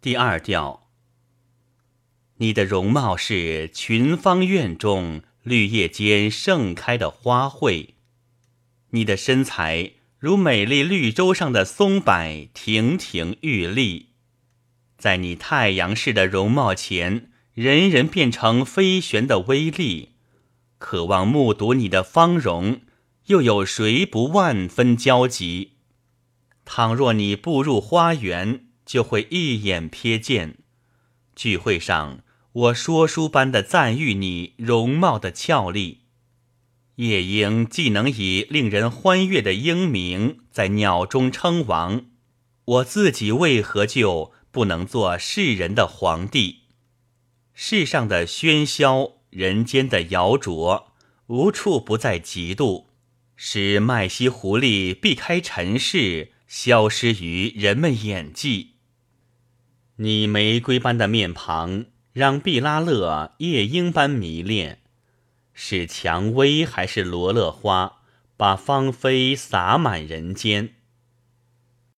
第二调，你的容貌是群芳院中绿叶间盛开的花卉，你的身材如美丽绿洲上的松柏，亭亭玉立。在你太阳式的容貌前，人人变成飞旋的微粒。渴望目睹你的芳容，又有谁不万分焦急？倘若你步入花园，就会一眼瞥见。聚会上，我说书般的赞誉你容貌的俏丽。夜莺既能以令人欢悦的莺鸣在鸟中称王，我自己为何就？不能做世人的皇帝，世上的喧嚣，人间的摇啄，无处不在嫉妒，使麦西狐狸避开尘世，消失于人们眼际。你玫瑰般的面庞，让毕拉勒夜莺般迷恋，是蔷薇还是罗勒花，把芳菲洒满人间？